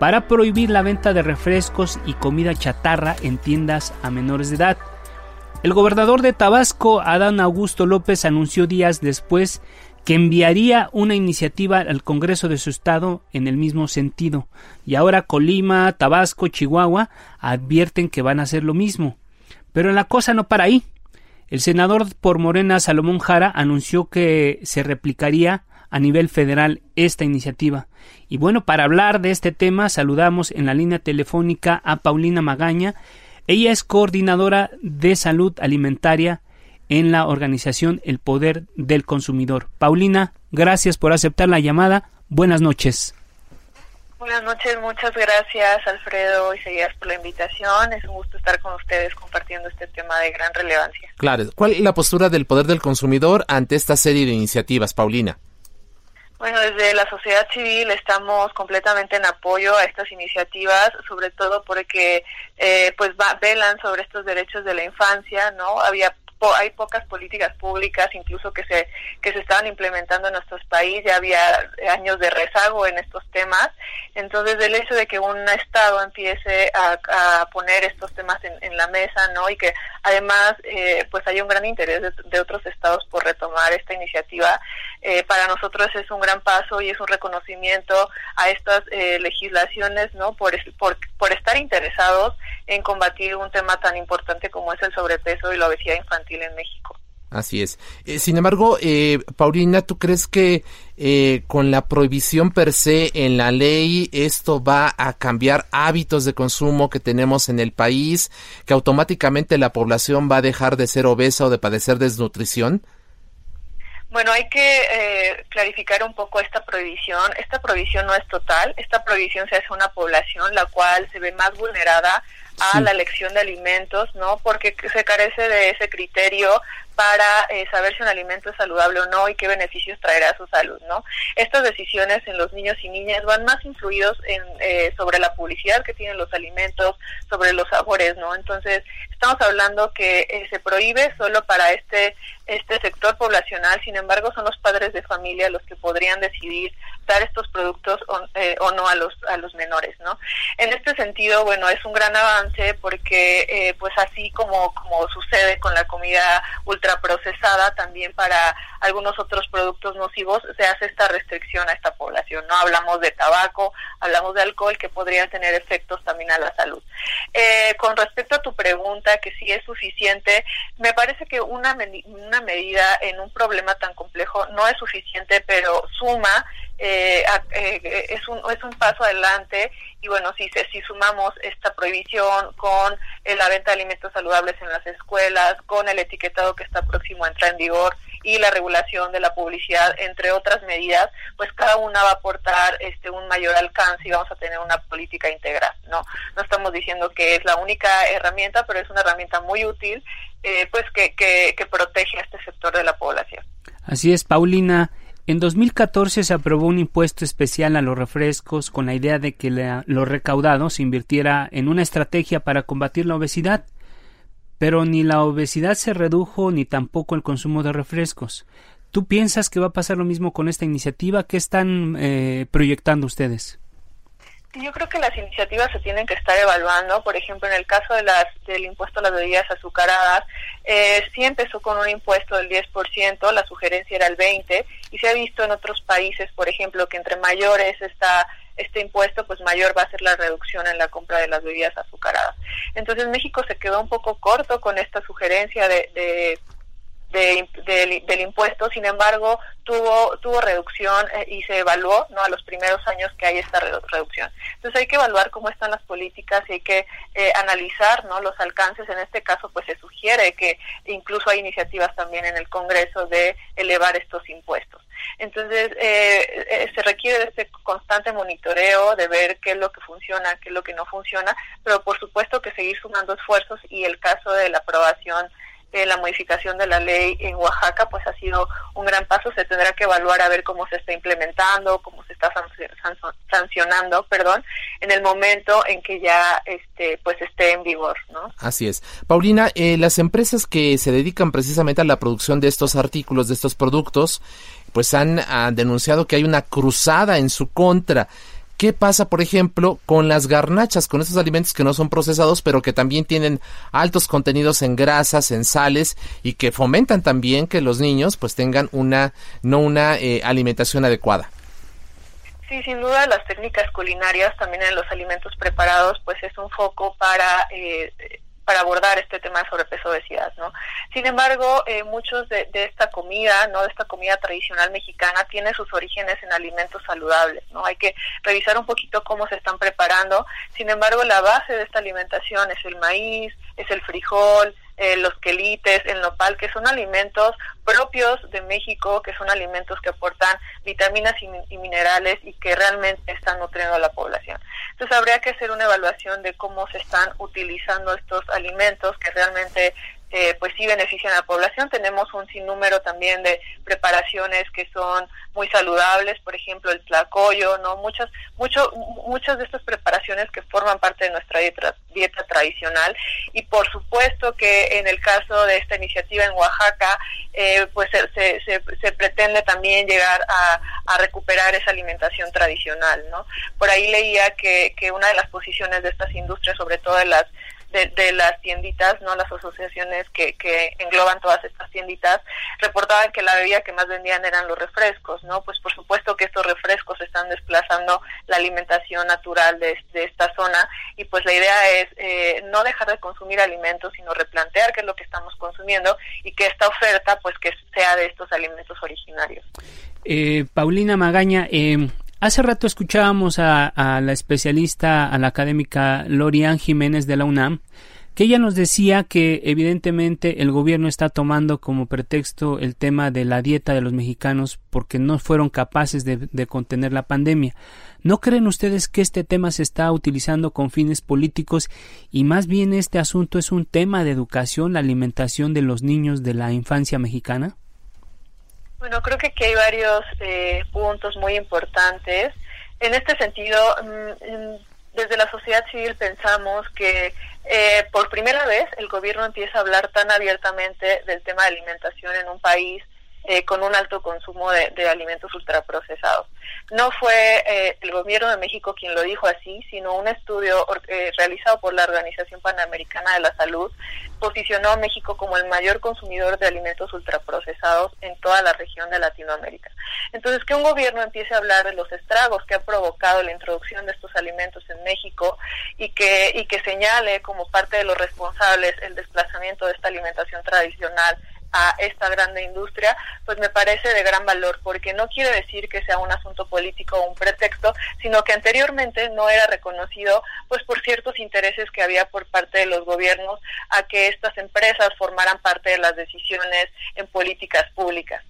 para prohibir la venta de refrescos y comida chatarra en tiendas a menores de edad. El gobernador de Tabasco, Adán Augusto López, anunció días después que enviaría una iniciativa al Congreso de su estado en el mismo sentido. Y ahora Colima, Tabasco, Chihuahua advierten que van a hacer lo mismo. Pero la cosa no para ahí. El senador por Morena Salomón Jara anunció que se replicaría a nivel federal esta iniciativa. Y bueno, para hablar de este tema saludamos en la línea telefónica a Paulina Magaña. Ella es coordinadora de salud alimentaria en la organización El Poder del Consumidor. Paulina, gracias por aceptar la llamada. Buenas noches. Buenas noches, muchas gracias Alfredo y Seguidas por la invitación. Es un gusto estar con ustedes compartiendo este tema de gran relevancia. Claro, ¿cuál es la postura del poder del consumidor ante esta serie de iniciativas, Paulina? Bueno, desde la sociedad civil estamos completamente en apoyo a estas iniciativas, sobre todo porque eh, pues velan sobre estos derechos de la infancia, ¿no? Había hay pocas políticas públicas incluso que se que se estaban implementando en nuestros países ya había años de rezago en estos temas. Entonces el hecho de que un estado empiece a, poner estos temas en, la mesa no y que además eh, pues hay un gran interés de, otros estados por retomar esta iniciativa eh, para nosotros es un gran paso y es un reconocimiento a estas eh, legislaciones no por, por por estar interesados en combatir un tema tan importante como es el sobrepeso y la obesidad infantil en México. Así es. Eh, sin embargo, eh, Paulina, ¿tú crees que eh, con la prohibición per se en la ley esto va a cambiar hábitos de consumo que tenemos en el país, que automáticamente la población va a dejar de ser obesa o de padecer desnutrición? Bueno, hay que eh, clarificar un poco esta prohibición. Esta prohibición no es total. Esta prohibición se hace a una población la cual se ve más vulnerada a la elección de alimentos, ¿no? Porque se carece de ese criterio para eh, saber si un alimento es saludable o no y qué beneficios traerá a su salud, ¿no? Estas decisiones en los niños y niñas van más influidos en, eh, sobre la publicidad que tienen los alimentos, sobre los sabores, ¿no? Entonces, estamos hablando que eh, se prohíbe solo para este este sector poblacional, sin embargo, son los padres de familia los que podrían decidir dar estos productos o, o no a los a los menores, ¿no? En este sentido, bueno, es un gran avance porque, pues así como como sucede con la comida ultra procesada también para algunos otros productos nocivos se hace esta restricción a esta población. No hablamos de tabaco, hablamos de alcohol que podrían tener efectos también a la salud. Eh, con respecto a tu pregunta, que si es suficiente, me parece que una, una medida en un problema tan complejo no es suficiente, pero suma eh, eh, es, un, es un paso adelante y bueno, si, si sumamos esta prohibición con eh, la venta de alimentos saludables en las escuelas, con el etiquetado que está próximo a entrar en vigor y la regulación de la publicidad, entre otras medidas, pues cada una va a aportar este un mayor alcance y vamos a tener una política integral, ¿no? No estamos diciendo que es la única herramienta, pero es una herramienta muy útil, pues que, que, que protege a este sector de la población. Así es, Paulina. En 2014 se aprobó un impuesto especial a los refrescos con la idea de que lo recaudado se invirtiera en una estrategia para combatir la obesidad. Pero ni la obesidad se redujo ni tampoco el consumo de refrescos. ¿Tú piensas que va a pasar lo mismo con esta iniciativa? ¿Qué están eh, proyectando ustedes? Yo creo que las iniciativas se tienen que estar evaluando. Por ejemplo, en el caso de las, del impuesto a las bebidas azucaradas, eh, sí empezó con un impuesto del 10%, la sugerencia era el 20%, y se ha visto en otros países, por ejemplo, que entre mayores está este impuesto, pues mayor va a ser la reducción en la compra de las bebidas azucaradas. Entonces México se quedó un poco corto con esta sugerencia de, del impuesto, sin embargo, tuvo, tuvo reducción eh, y se evaluó ¿no? a los primeros años que hay esta reducción. Entonces hay que evaluar cómo están las políticas y hay que eh, analizar ¿no? los alcances. En este caso, pues se sugiere que incluso hay iniciativas también en el Congreso de elevar estos impuestos. Entonces, eh, se requiere de este constante monitoreo, de ver qué es lo que funciona, qué es lo que no funciona, pero por supuesto que seguir sumando esfuerzos y el caso de la aprobación la modificación de la ley en Oaxaca pues ha sido un gran paso. Se tendrá que evaluar a ver cómo se está implementando cómo se está sancionando perdón en el momento en que ya este pues esté en vigor no así es. Paulina eh, las empresas que se dedican precisamente a la producción de estos artículos de estos productos pues han, han denunciado que hay una cruzada en su contra ¿Qué pasa, por ejemplo, con las garnachas, con estos alimentos que no son procesados, pero que también tienen altos contenidos en grasas, en sales y que fomentan también que los niños pues tengan una no una eh, alimentación adecuada? Sí, sin duda las técnicas culinarias también en los alimentos preparados pues es un foco para eh, para abordar este tema de sobrepeso obesidad, ¿no? Sin embargo, eh, muchos de, esta comida, ¿no? De esta comida tradicional mexicana tiene sus orígenes en alimentos saludables, ¿no? Hay que revisar un poquito cómo se están preparando. Sin embargo, la base de esta alimentación es el maíz, es el frijol, eh, los quelites, el nopal, que son alimentos propios de México, que son alimentos que aportan vitaminas y, minerales y que realmente están nutriendo a la población. Entonces habría que hacer una evaluación de cómo se están utilizando estos alimentos que realmente eh, pues sí benefician a la población. Tenemos un sinnúmero también de preparaciones que son muy saludables, por ejemplo el tlacoyo, ¿no? Muchas, mucho, muchas de estas preparaciones que forman parte de nuestra dieta, tradicional y por supuesto que en el caso de esta iniciativa en Oaxaca, eh, pues se, se, se, pretende también llegar a, a, recuperar esa alimentación tradicional, ¿no? Por ahí leía que, que una de las posiciones de estas industrias, sobre todo de las de, las tienditas, no las asociaciones que, que engloban todas estas tienditas, reportaban que la bebida que más vendían eran los refrescos, ¿no? Pues por supuesto que estos refrescos están desplazando la alimentación natural de, esta zona y pues la idea es eh, no dejar de consumir alimentos, sino replantear qué es lo que estamos consumiendo y que esta oferta pues que sea de estos alimentos originarios. Eh, Paulina Magaña, eh, Hace rato escuchábamos a, la especialista, a la académica Lorian Jiménez de la UNAM, que ella nos decía que evidentemente el gobierno está tomando como pretexto el tema de la dieta de los mexicanos porque no fueron capaces de, de, contener la pandemia. ¿No creen ustedes que este tema se está utilizando con fines políticos y más bien este asunto es un tema de educación, la alimentación de los niños de la infancia mexicana? Bueno, creo que aquí hay varios eh, puntos muy importantes. En este sentido, mm, mm, desde la sociedad civil pensamos que eh, por primera vez el gobierno empieza a hablar tan abiertamente del tema de alimentación en un país eh, con un alto consumo de, alimentos ultraprocesados. No fue eh, el gobierno de México quien lo dijo así, sino un estudio eh, realizado por la Organización Panamericana de la Salud posicionó a México como el mayor consumidor de alimentos ultraprocesados en toda la región de Latinoamérica. Entonces, que un gobierno empiece a hablar de los estragos que ha provocado la introducción de estos alimentos en México y que, y que señale como parte de los responsables el desplazamiento de esta alimentación tradicional a esta grande industria, pues me parece de gran valor, porque no quiere decir que sea un asunto político o un pretexto, sino que anteriormente no era reconocido, pues por ciertos intereses que había por parte de los gobiernos a que estas empresas formaran parte de las decisiones en políticas públicas.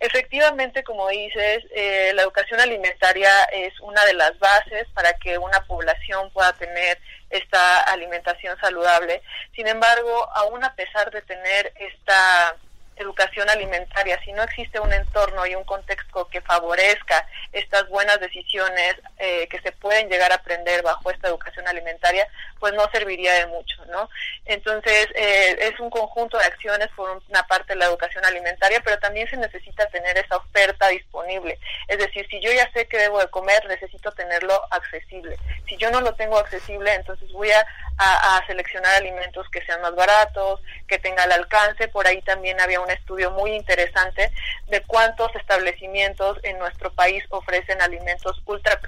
Efectivamente, como dices, eh, la educación alimentaria es una de las bases para que una población pueda tener esta alimentación saludable. Sin embargo, aún a pesar de tener esta educación alimentaria, si no existe un entorno y un contexto que favorezca estas buenas decisiones eh, que se pueden llegar a aprender bajo esta educación alimentaria, pues no serviría de mucho, ¿no? Entonces, eh, es un conjunto de acciones por una parte de la educación alimentaria, pero también se necesita tener esa oferta disponible. Es decir, si yo ya sé que debo de comer, necesito tenerlo accesible. Si yo no lo tengo accesible, entonces voy a, a, seleccionar alimentos que sean más baratos, que tenga el alcance. Por ahí también había un estudio muy interesante de cuántos establecimientos en nuestro país ofrecen alimentos ultra,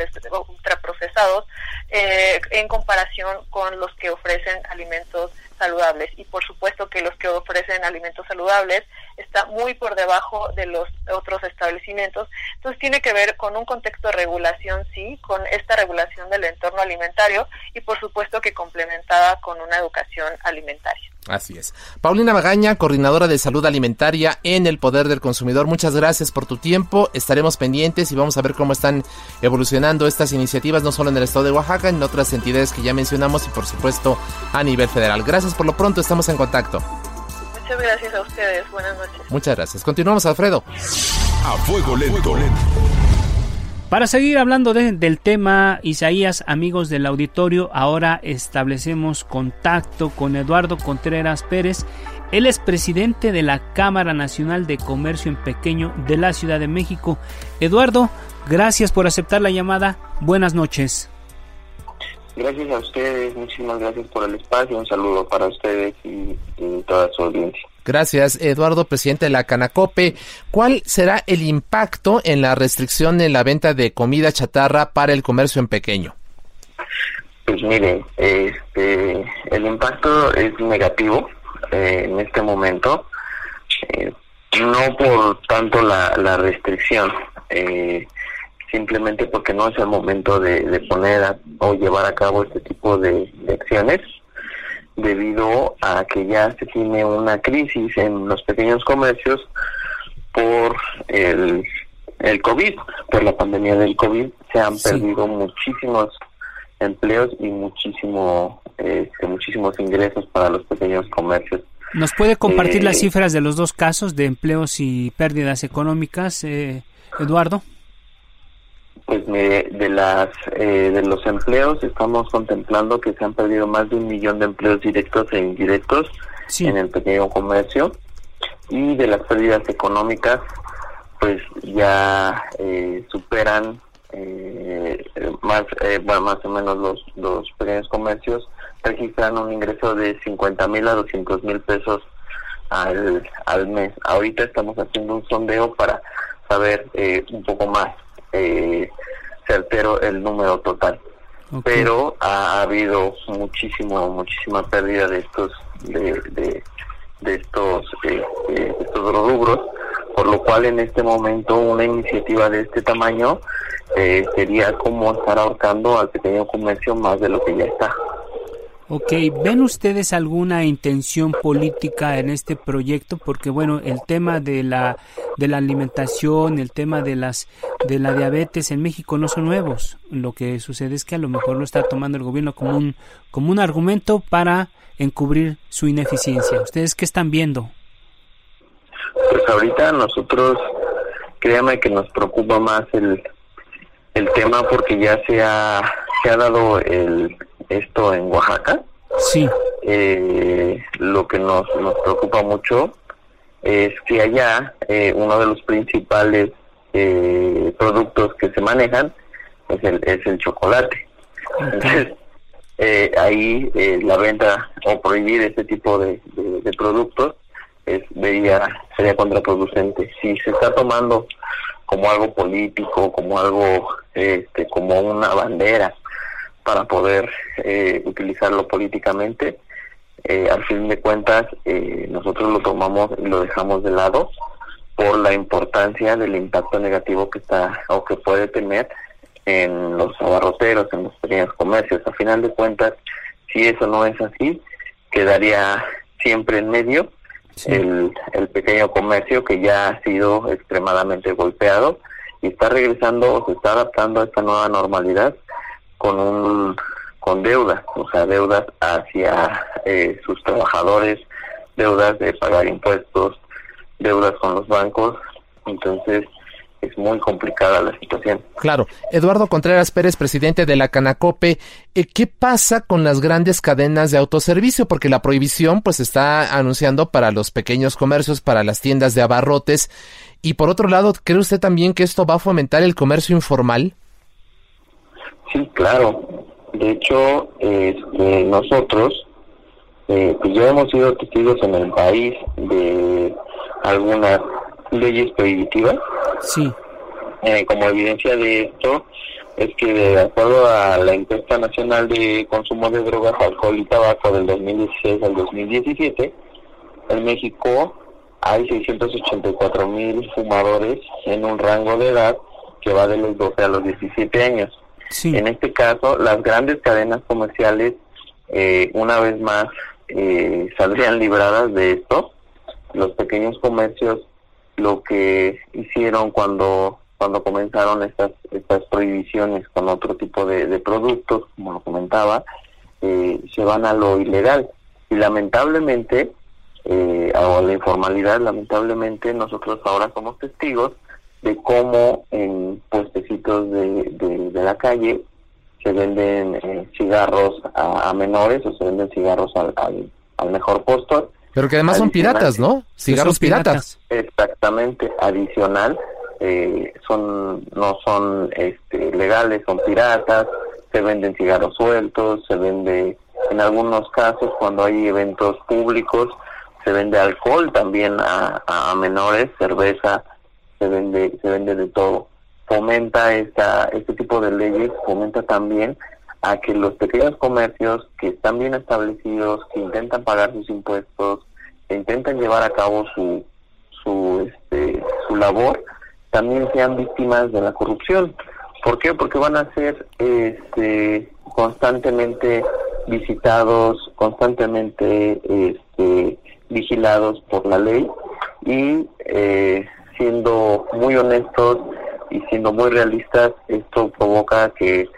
ultraprocesados eh, en comparación con los que ofrecen alimentos saludables y por supuesto que los que ofrecen alimentos saludables está muy por debajo de los otros establecimientos. Entonces tiene que ver con un contexto de regulación, sí, con esta regulación del entorno alimentario y por supuesto que complementada con una educación alimentaria. Así es. Paulina Magaña, coordinadora de salud alimentaria en el Poder del Consumidor, muchas gracias por tu tiempo. Estaremos pendientes y vamos a ver cómo están evolucionando estas iniciativas, no solo en el estado de Oaxaca, en otras entidades que ya mencionamos y por supuesto a nivel federal. Gracias por lo pronto, estamos en contacto. Muchas gracias a ustedes. Buenas noches. Muchas gracias. Continuamos, Alfredo. A fuego lento. Para seguir hablando del tema, Isaías, amigos del auditorio, ahora establecemos contacto con Eduardo Contreras Pérez. Él es presidente de la Cámara Nacional de Comercio en Pequeño de la Ciudad de México. Eduardo, gracias por aceptar la llamada. Buenas noches. Gracias a ustedes, muchísimas gracias por el espacio, un saludo para ustedes y, toda su audiencia. Gracias, Eduardo, presidente de la Canacope. ¿Cuál será el impacto en la restricción en la venta de comida chatarra para el comercio en pequeño? Pues mire, este, el impacto es negativo eh, en este momento, eh, no por tanto la, la restricción, eh, simplemente porque no es el momento de, poner o llevar a cabo este tipo de, acciones debido a que ya se tiene una crisis en los pequeños comercios por el, el COVID, por la pandemia del COVID, se han perdido muchísimos empleos y muchísimo, este, muchísimos ingresos para los pequeños comercios. ¿Nos puede compartir las eh, cifras de los dos casos de empleos y pérdidas económicas, eh, Eduardo? Pues de las eh, de los empleos estamos contemplando que se han perdido más de un millón de empleos directos e indirectos en el pequeño comercio. Y de las pérdidas económicas pues ya eh, superan eh, más bueno, más o menos los los pequeños comercios registran un ingreso de 50 mil a 200 mil pesos al, al mes. Ahorita estamos haciendo un sondeo para saber un poco más eh, certero el número total. Pero ha, habido muchísimo, muchísima pérdida de estos, de, de, estos, eh, estos rubros, por lo cual en este momento una iniciativa de este tamaño eh, sería como estar ahorcando al pequeño comercio más de lo que ya está. Ok, ¿ven ustedes alguna intención política en este proyecto? Porque bueno, el tema de la de la alimentación, el tema de las de la diabetes en México no son nuevos. Lo que sucede es que a lo mejor lo está tomando el gobierno como un como un argumento para encubrir su ineficiencia. ¿Ustedes qué están viendo? Pues ahorita nosotros créame que nos preocupa más el el tema porque ya se ha se ha dado el esto en Oaxaca. Sí. Eh, lo que nos, nos preocupa mucho es que allá eh, uno de los principales eh, productos que se manejan es el, es el chocolate. Entonces, ahí la venta o prohibir este tipo de, de, productos es, vería, sería contraproducente. Si se está tomando como algo político, como algo, este, como una bandera para poder eh, utilizarlo políticamente. Eh, al fin de cuentas, eh, nosotros lo tomamos y lo dejamos de lado por la importancia del impacto negativo que está o que puede tener en los abarroteros, en los pequeños comercios. A final de cuentas, si eso no es así, quedaría siempre en medio el, el pequeño comercio que ya ha sido extremadamente golpeado y está regresando o se está adaptando a esta nueva normalidad con un con deudas, o sea, deudas hacia eh, sus trabajadores, deudas de pagar impuestos, deudas con los bancos, entonces es muy complicada la situación. Claro. Eduardo Contreras Pérez, presidente de la Canacope, eh, ¿qué pasa con las grandes cadenas de autoservicio? Porque la prohibición pues está anunciando para los pequeños comercios, para las tiendas de abarrotes. Y por otro lado, ¿cree usted también que esto va a fomentar el comercio informal? Sí, claro. De hecho, este, nosotros eh, pues ya hemos sido testigos en el país de algunas leyes prohibitivas. Sí. Eh, como evidencia de esto, es que de acuerdo a la encuesta nacional de consumo de drogas, alcohol y tabaco del 2016 al 2017, en México hay 684 mil fumadores en un rango de edad que va de los 12 a los 17 años. En este caso, las grandes cadenas comerciales, eh, una vez más, eh, saldrían libradas de esto. Los pequeños comercios lo que hicieron cuando cuando comenzaron estas estas prohibiciones con otro tipo de, productos, como lo comentaba, eh, se van a lo ilegal. Y lamentablemente, eh, a la informalidad, lamentablemente nosotros ahora somos testigos de cómo en puestecitos de, de, la calle se venden eh, cigarros a, menores o se venden cigarros al, al, mejor postor. Pero que además son piratas, ¿no? Cigarros piratas. Exactamente, adicional, eh, son no son este, legales, son piratas, se venden cigarros sueltos, se vende, en algunos casos, cuando hay eventos públicos, se vende alcohol también a, a menores, cerveza, se vende, se vende de todo. Fomenta esta, este tipo de leyes, fomenta también a que los pequeños comercios que están bien establecidos, que intentan pagar sus impuestos, que intentan llevar a cabo su, su, este, su labor, también sean víctimas de la corrupción. ¿Por qué? Porque van a ser este, constantemente visitados, constantemente este, vigilados por la ley y eh, siendo muy honestos y siendo muy realistas, esto provoca que,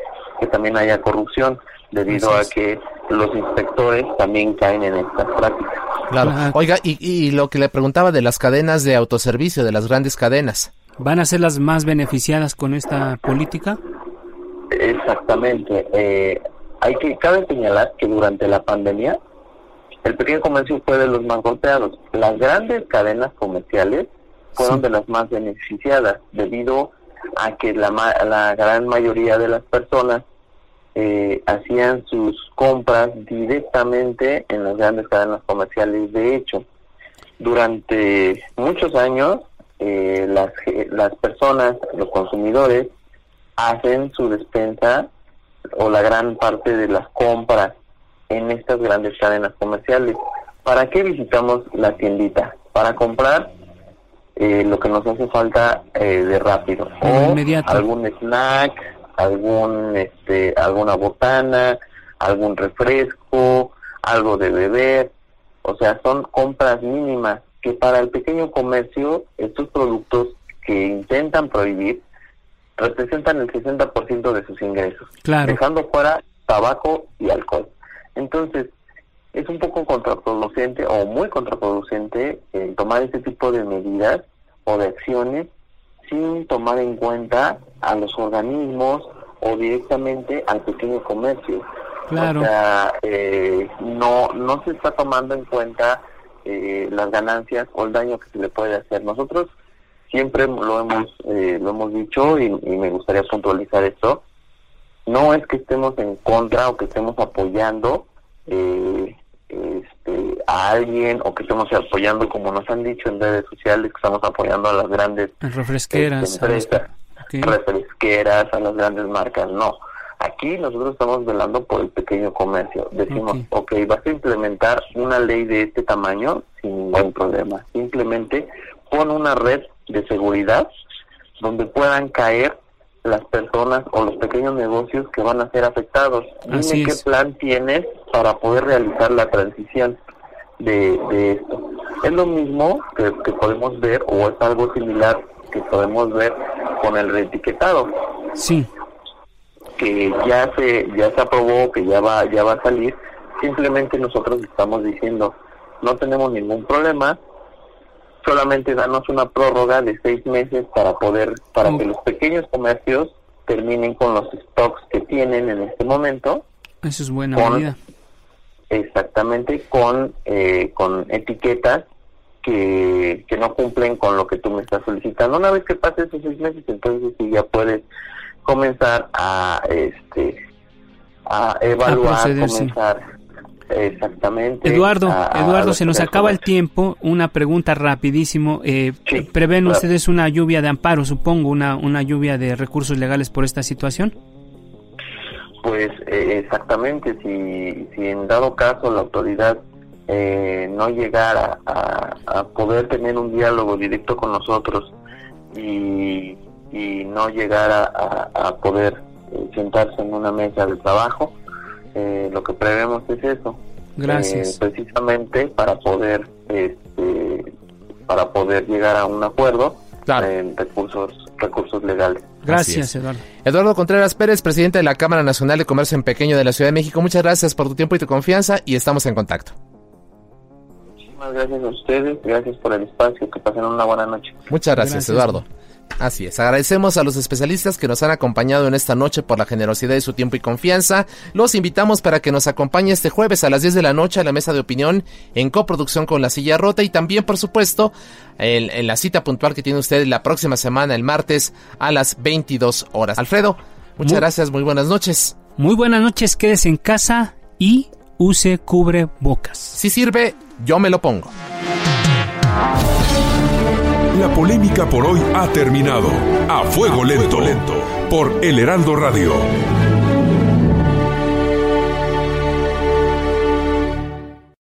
también haya corrupción debido a que los inspectores también caen en estas prácticas. Claro. Oiga, y, y lo que le preguntaba de las cadenas de autoservicio, de las grandes cadenas. ¿Van a ser las más beneficiadas con esta política? Exactamente. Eh, hay que cabe señalar que durante la pandemia el pequeño comercio fue de los más golpeados. Las grandes cadenas comerciales fueron de las más beneficiadas debido a que la, la gran mayoría de las personas eh, hacían sus compras directamente en las grandes cadenas comerciales. De hecho, durante muchos años eh, las, las personas, los consumidores, hacen su despensa o la gran parte de las compras en estas grandes cadenas comerciales. ¿Para qué visitamos la tiendita? Para comprar eh, lo que nos hace falta eh, de rápido. O algún snack algún este alguna botana algún refresco algo de beber. O sea son compras mínimas que para el pequeño comercio estos productos que intentan prohibir representan el 60% de sus ingresos dejando fuera tabaco y alcohol. Entonces es un poco contraproducente o muy contraproducente eh, tomar este tipo de medidas o de acciones sin tomar en cuenta a los organismos o directamente al pequeño comercio. Claro. O sea, eh, no, no se está tomando en cuenta eh, las ganancias o el daño que se le puede hacer. Nosotros siempre lo hemos, lo hemos dicho y, y me gustaría puntualizar esto. No es que estemos en contra o que estemos apoyando eh, este, a alguien o que estemos apoyando, como nos han dicho en redes sociales, que estamos apoyando a las grandes refresqueras, este, empresas, refresqueras, a las grandes marcas. No, aquí nosotros estamos velando por el pequeño comercio. Decimos, ok, vas a implementar una ley de este tamaño sin ningún problema. Simplemente pon una red de seguridad donde puedan caer las personas o los pequeños negocios que van a ser afectados. Dime qué plan tienes para poder realizar la transición de, esto. Es lo mismo que, podemos ver o es algo similar que podemos ver con el reetiquetado. Sí. Que ya se ya se aprobó, que ya va ya va a salir. Simplemente nosotros estamos diciendo no tenemos ningún problema, solamente danos una prórroga de seis meses para poder, para que los pequeños comercios terminen con los stocks que tienen en este momento. Eso es buena medida. Exactamente, con, eh, con etiquetas que, que no cumplen con lo que tú me estás solicitando. Una vez que pase esos seis meses, entonces sí ya puedes comenzar a, este, a evaluar, comenzar Exactamente. Eduardo, Eduardo, se nos acaba el tiempo. Una pregunta rapidísimo. Eh, ¿Prevén ustedes una lluvia de amparo, supongo, una, una lluvia de recursos legales por esta situación? Pues eh, exactamente, si, si en dado caso la autoridad eh, no llegara a, poder tener un diálogo directo con nosotros y, y no llegara a, poder eh, sentarse en una mesa de trabajo, lo que prevemos es eso. Gracias. precisamente para poder, este, para poder llegar a un acuerdo en recursos, recursos legales. Gracias, Eduardo. Eduardo Contreras Pérez, presidente de la Cámara Nacional de Comercio en Pequeño de la Ciudad de México. Muchas gracias por tu tiempo y tu confianza y estamos en contacto. Muchísimas gracias a ustedes, gracias por el espacio, que pasen una buena noche. Muchas gracias. Eduardo. Así es, agradecemos a los especialistas que nos han acompañado en esta noche por la generosidad de su tiempo y confianza. Los invitamos para que nos acompañe este jueves a las 10 de la noche a la mesa de opinión en coproducción con La Silla Rota y también, por supuesto, en, la cita puntual que tiene usted la próxima semana, el martes, a las 22 horas. Alfredo, muchas gracias, muy buenas noches. Muy buenas noches, quédese en casa y use cubre bocas. Si sirve, yo me lo pongo. La polémica por hoy ha terminado. A fuego lento, lento por El Heraldo Radio.